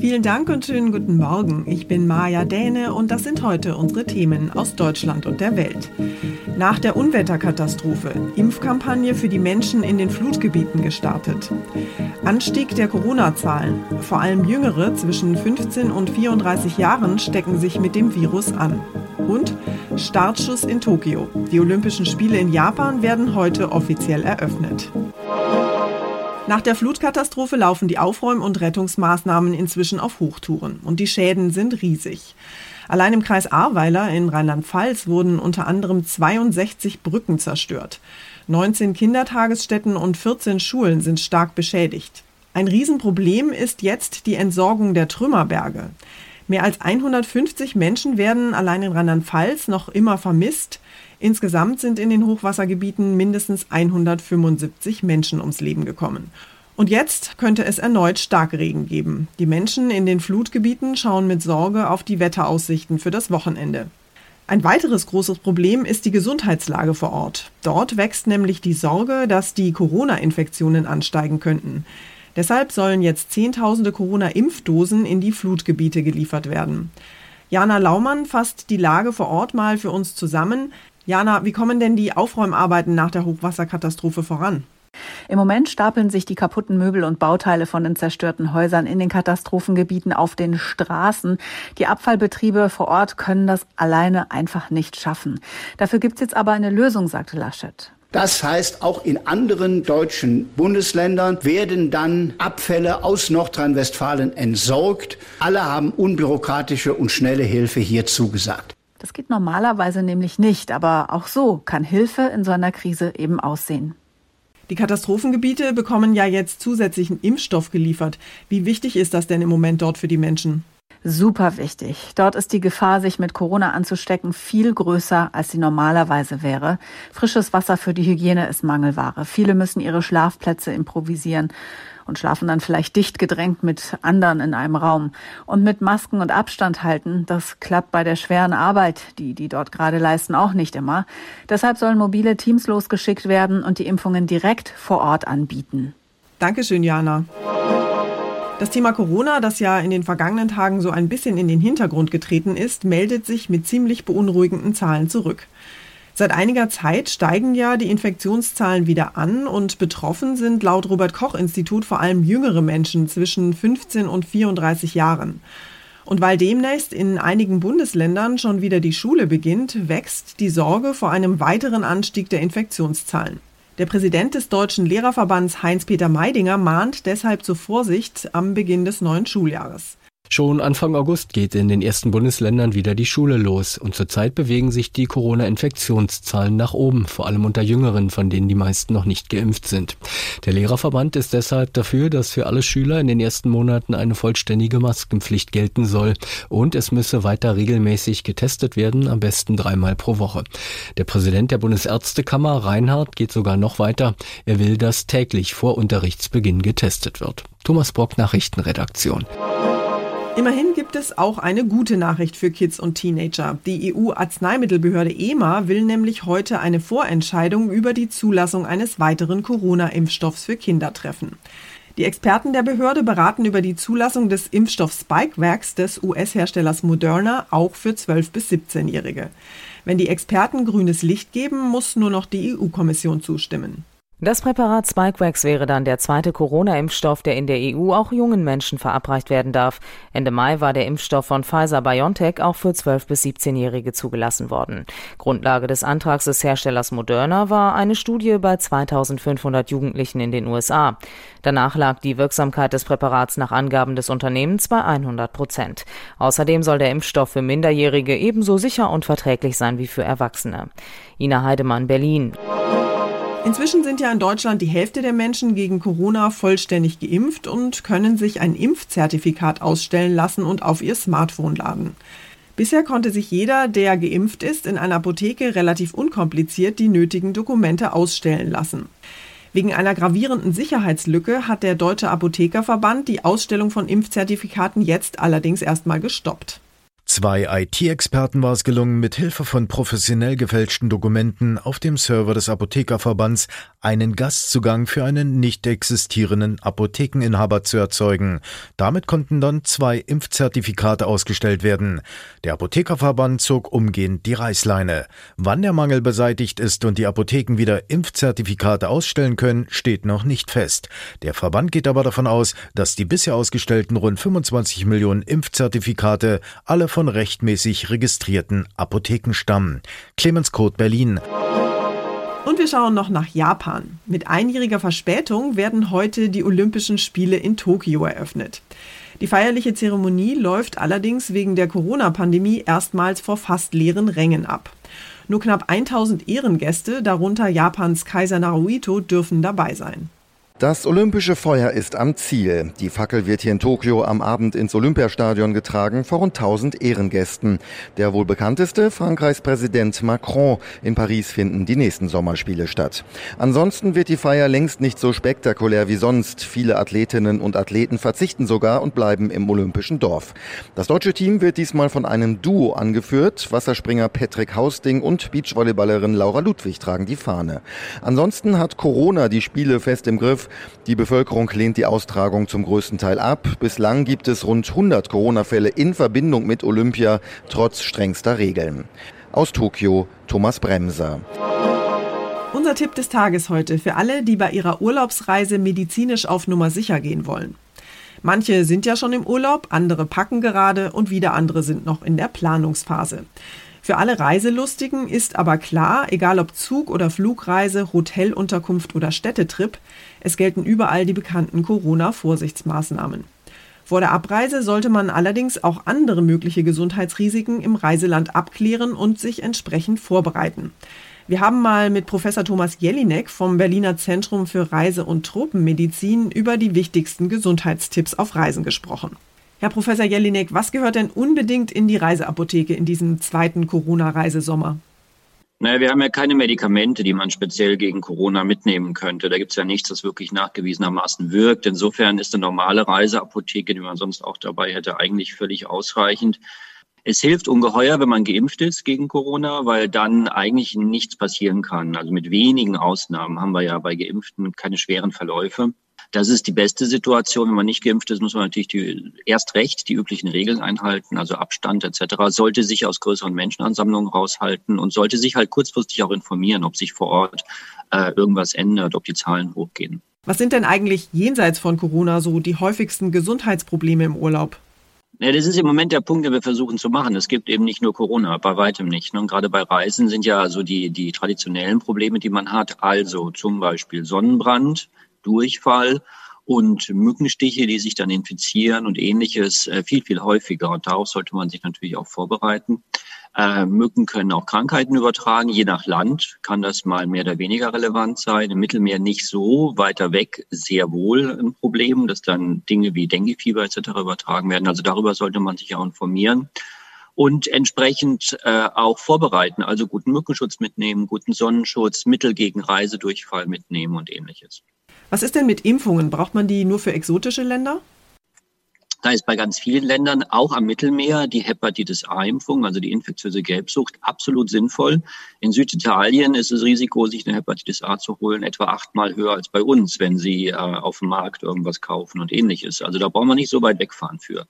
Vielen Dank und schönen guten Morgen. Ich bin Maja Däne und das sind heute unsere Themen aus Deutschland und der Welt. Nach der Unwetterkatastrophe, Impfkampagne für die Menschen in den Flutgebieten gestartet. Anstieg der Corona-Zahlen. Vor allem Jüngere zwischen 15 und 34 Jahren stecken sich mit dem Virus an. Und Startschuss in Tokio. Die Olympischen Spiele in Japan werden heute offiziell eröffnet. Nach der Flutkatastrophe laufen die Aufräum- und Rettungsmaßnahmen inzwischen auf Hochtouren und die Schäden sind riesig. Allein im Kreis Ahrweiler in Rheinland-Pfalz wurden unter anderem 62 Brücken zerstört. 19 Kindertagesstätten und 14 Schulen sind stark beschädigt. Ein Riesenproblem ist jetzt die Entsorgung der Trümmerberge. Mehr als 150 Menschen werden allein in Rheinland-Pfalz noch immer vermisst. Insgesamt sind in den Hochwassergebieten mindestens 175 Menschen ums Leben gekommen. Und jetzt könnte es erneut Starkregen geben. Die Menschen in den Flutgebieten schauen mit Sorge auf die Wetteraussichten für das Wochenende. Ein weiteres großes Problem ist die Gesundheitslage vor Ort. Dort wächst nämlich die Sorge, dass die Corona-Infektionen ansteigen könnten. Deshalb sollen jetzt Zehntausende Corona-Impfdosen in die Flutgebiete geliefert werden. Jana Laumann fasst die Lage vor Ort mal für uns zusammen. Jana, wie kommen denn die Aufräumarbeiten nach der Hochwasserkatastrophe voran? Im Moment stapeln sich die kaputten Möbel und Bauteile von den zerstörten Häusern in den Katastrophengebieten auf den Straßen. Die Abfallbetriebe vor Ort können das alleine einfach nicht schaffen. Dafür gibt es jetzt aber eine Lösung, sagte Laschet. Das heißt, auch in anderen deutschen Bundesländern werden dann Abfälle aus Nordrhein-Westfalen entsorgt. Alle haben unbürokratische und schnelle Hilfe hier zugesagt. Das geht normalerweise nämlich nicht, aber auch so kann Hilfe in so einer Krise eben aussehen. Die Katastrophengebiete bekommen ja jetzt zusätzlichen Impfstoff geliefert. Wie wichtig ist das denn im Moment dort für die Menschen? super wichtig. Dort ist die Gefahr, sich mit Corona anzustecken, viel größer, als sie normalerweise wäre. Frisches Wasser für die Hygiene ist Mangelware. Viele müssen ihre Schlafplätze improvisieren und schlafen dann vielleicht dicht gedrängt mit anderen in einem Raum. Und mit Masken und Abstand halten, das klappt bei der schweren Arbeit, die die dort gerade leisten, auch nicht immer. Deshalb sollen mobile Teams losgeschickt werden und die Impfungen direkt vor Ort anbieten. Dankeschön, Jana. Das Thema Corona, das ja in den vergangenen Tagen so ein bisschen in den Hintergrund getreten ist, meldet sich mit ziemlich beunruhigenden Zahlen zurück. Seit einiger Zeit steigen ja die Infektionszahlen wieder an und betroffen sind laut Robert Koch Institut vor allem jüngere Menschen zwischen 15 und 34 Jahren. Und weil demnächst in einigen Bundesländern schon wieder die Schule beginnt, wächst die Sorge vor einem weiteren Anstieg der Infektionszahlen. Der Präsident des Deutschen Lehrerverbands Heinz-Peter Meidinger mahnt deshalb zur Vorsicht am Beginn des neuen Schuljahres. Schon Anfang August geht in den ersten Bundesländern wieder die Schule los und zurzeit bewegen sich die Corona-Infektionszahlen nach oben, vor allem unter Jüngeren, von denen die meisten noch nicht geimpft sind. Der Lehrerverband ist deshalb dafür, dass für alle Schüler in den ersten Monaten eine vollständige Maskenpflicht gelten soll und es müsse weiter regelmäßig getestet werden, am besten dreimal pro Woche. Der Präsident der Bundesärztekammer, Reinhardt, geht sogar noch weiter. Er will, dass täglich vor Unterrichtsbeginn getestet wird. Thomas Brock, Nachrichtenredaktion. Immerhin gibt es auch eine gute Nachricht für Kids und Teenager. Die EU-Arzneimittelbehörde EMA will nämlich heute eine Vorentscheidung über die Zulassung eines weiteren Corona-Impfstoffs für Kinder treffen. Die Experten der Behörde beraten über die Zulassung des Impfstoffs Spikevax des US-Herstellers Moderna auch für 12- bis 17-Jährige. Wenn die Experten grünes Licht geben, muss nur noch die EU-Kommission zustimmen. Das Präparat Spikevax wäre dann der zweite Corona-Impfstoff, der in der EU auch jungen Menschen verabreicht werden darf. Ende Mai war der Impfstoff von Pfizer-BioNTech auch für 12- bis 17-Jährige zugelassen worden. Grundlage des Antrags des Herstellers Moderna war eine Studie bei 2500 Jugendlichen in den USA. Danach lag die Wirksamkeit des Präparats nach Angaben des Unternehmens bei 100 Prozent. Außerdem soll der Impfstoff für Minderjährige ebenso sicher und verträglich sein wie für Erwachsene. Ina Heidemann, Berlin. Inzwischen sind ja in Deutschland die Hälfte der Menschen gegen Corona vollständig geimpft und können sich ein Impfzertifikat ausstellen lassen und auf ihr Smartphone laden. Bisher konnte sich jeder, der geimpft ist, in einer Apotheke relativ unkompliziert die nötigen Dokumente ausstellen lassen. Wegen einer gravierenden Sicherheitslücke hat der Deutsche Apothekerverband die Ausstellung von Impfzertifikaten jetzt allerdings erstmal gestoppt. Zwei IT-Experten war es gelungen, mit Hilfe von professionell gefälschten Dokumenten auf dem Server des Apothekerverbands einen Gastzugang für einen nicht existierenden Apothekeninhaber zu erzeugen. Damit konnten dann zwei Impfzertifikate ausgestellt werden. Der Apothekerverband zog umgehend die Reißleine. Wann der Mangel beseitigt ist und die Apotheken wieder Impfzertifikate ausstellen können, steht noch nicht fest. Der Verband geht aber davon aus, dass die bisher ausgestellten rund 25 Millionen Impfzertifikate alle von von rechtmäßig registrierten Apotheken stammen. Clemens Kurt Berlin. Und wir schauen noch nach Japan. Mit einjähriger Verspätung werden heute die Olympischen Spiele in Tokio eröffnet. Die feierliche Zeremonie läuft allerdings wegen der Corona-Pandemie erstmals vor fast leeren Rängen ab. Nur knapp 1000 Ehrengäste, darunter Japans Kaiser Naruhito, dürfen dabei sein. Das olympische Feuer ist am Ziel. Die Fackel wird hier in Tokio am Abend ins Olympiastadion getragen vor rund 1000 Ehrengästen. Der wohl bekannteste, Frankreichs Präsident Macron. In Paris finden die nächsten Sommerspiele statt. Ansonsten wird die Feier längst nicht so spektakulär wie sonst. Viele Athletinnen und Athleten verzichten sogar und bleiben im olympischen Dorf. Das deutsche Team wird diesmal von einem Duo angeführt. Wasserspringer Patrick Hausting und Beachvolleyballerin Laura Ludwig tragen die Fahne. Ansonsten hat Corona die Spiele fest im Griff. Die Bevölkerung lehnt die Austragung zum größten Teil ab. Bislang gibt es rund 100 Corona-Fälle in Verbindung mit Olympia, trotz strengster Regeln. Aus Tokio, Thomas Bremser. Unser Tipp des Tages heute für alle, die bei ihrer Urlaubsreise medizinisch auf Nummer sicher gehen wollen. Manche sind ja schon im Urlaub, andere packen gerade und wieder andere sind noch in der Planungsphase. Für alle Reiselustigen ist aber klar, egal ob Zug- oder Flugreise, Hotelunterkunft oder Städtetrip, es gelten überall die bekannten Corona-Vorsichtsmaßnahmen. Vor der Abreise sollte man allerdings auch andere mögliche Gesundheitsrisiken im Reiseland abklären und sich entsprechend vorbereiten. Wir haben mal mit Professor Thomas Jelinek vom Berliner Zentrum für Reise- und Tropenmedizin über die wichtigsten Gesundheitstipps auf Reisen gesprochen. Herr Professor Jelinek, was gehört denn unbedingt in die Reiseapotheke in diesem zweiten Corona-Reisesommer? Naja, wir haben ja keine Medikamente, die man speziell gegen Corona mitnehmen könnte. Da gibt es ja nichts, das wirklich nachgewiesenermaßen wirkt. Insofern ist eine normale Reiseapotheke, die man sonst auch dabei hätte, eigentlich völlig ausreichend. Es hilft ungeheuer, wenn man geimpft ist gegen Corona, weil dann eigentlich nichts passieren kann. Also mit wenigen Ausnahmen haben wir ja bei Geimpften keine schweren Verläufe. Das ist die beste Situation. Wenn man nicht geimpft ist, muss man natürlich die, erst recht die üblichen Regeln einhalten, also Abstand etc. Sollte sich aus größeren Menschenansammlungen raushalten und sollte sich halt kurzfristig auch informieren, ob sich vor Ort äh, irgendwas ändert, ob die Zahlen hochgehen. Was sind denn eigentlich jenseits von Corona so die häufigsten Gesundheitsprobleme im Urlaub? Ja, das ist im Moment der Punkt, den wir versuchen zu machen. Es gibt eben nicht nur Corona, bei weitem nicht. Ne? Und gerade bei Reisen sind ja so die, die traditionellen Probleme, die man hat. Also zum Beispiel Sonnenbrand, Durchfall und Mückenstiche, die sich dann infizieren und ähnliches äh, viel, viel häufiger. Und darauf sollte man sich natürlich auch vorbereiten. Äh, Mücken können auch Krankheiten übertragen. Je nach Land kann das mal mehr oder weniger relevant sein. Im Mittelmeer nicht so, weiter weg sehr wohl ein Problem, dass dann Dinge wie Denguefieber etc. übertragen werden. Also darüber sollte man sich auch informieren und entsprechend äh, auch vorbereiten, also guten Mückenschutz mitnehmen, guten Sonnenschutz, Mittel gegen Reisedurchfall mitnehmen und ähnliches. Was ist denn mit Impfungen? Braucht man die nur für exotische Länder? Da ist bei ganz vielen Ländern, auch am Mittelmeer, die Hepatitis A-Impfung, also die infektiöse Gelbsucht, absolut sinnvoll. In Süditalien ist das Risiko, sich eine Hepatitis A zu holen, etwa achtmal höher als bei uns, wenn Sie äh, auf dem Markt irgendwas kaufen und ähnliches. Also da brauchen wir nicht so weit wegfahren für.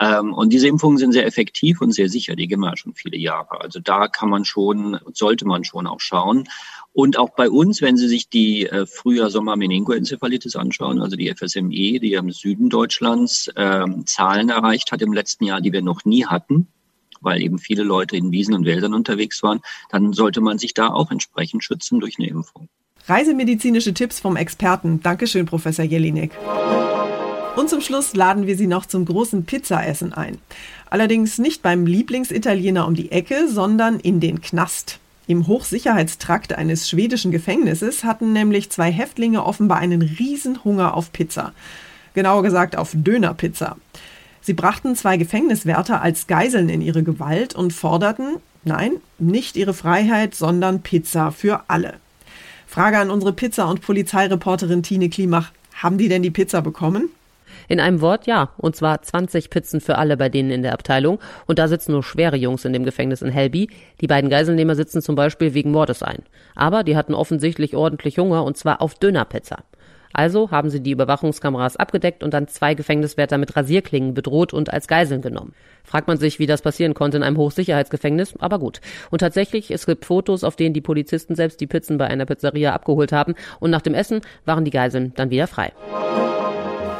Ähm, und diese Impfungen sind sehr effektiv und sehr sicher. Die gehen wir schon viele Jahre. Also da kann man schon, sollte man schon auch schauen. Und auch bei uns, wenn Sie sich die äh, Frühjahr-Sommer-Meningoenzephalitis anschauen, also die FSME, die im Süden Deutschlands äh, Zahlen erreicht hat im letzten Jahr, die wir noch nie hatten, weil eben viele Leute in Wiesen und Wäldern unterwegs waren, dann sollte man sich da auch entsprechend schützen durch eine Impfung. Reisemedizinische Tipps vom Experten. Dankeschön, Professor Jelinek. Und zum Schluss laden wir Sie noch zum großen Pizzaessen ein. Allerdings nicht beim Lieblingsitaliener um die Ecke, sondern in den Knast. Im Hochsicherheitstrakt eines schwedischen Gefängnisses hatten nämlich zwei Häftlinge offenbar einen Riesenhunger auf Pizza. Genauer gesagt auf Dönerpizza. Sie brachten zwei Gefängniswärter als Geiseln in ihre Gewalt und forderten, nein, nicht ihre Freiheit, sondern Pizza für alle. Frage an unsere Pizza- und Polizeireporterin Tine Klimach. Haben die denn die Pizza bekommen? In einem Wort ja, und zwar 20 Pizzen für alle bei denen in der Abteilung. Und da sitzen nur schwere Jungs in dem Gefängnis in Helby. Die beiden Geiselnehmer sitzen zum Beispiel wegen Mordes ein. Aber die hatten offensichtlich ordentlich Hunger und zwar auf Dönerpizza. Also haben sie die Überwachungskameras abgedeckt und dann zwei Gefängniswärter mit Rasierklingen bedroht und als Geiseln genommen. Fragt man sich, wie das passieren konnte in einem Hochsicherheitsgefängnis, aber gut. Und tatsächlich, es gibt Fotos, auf denen die Polizisten selbst die Pizzen bei einer Pizzeria abgeholt haben und nach dem Essen waren die Geiseln dann wieder frei.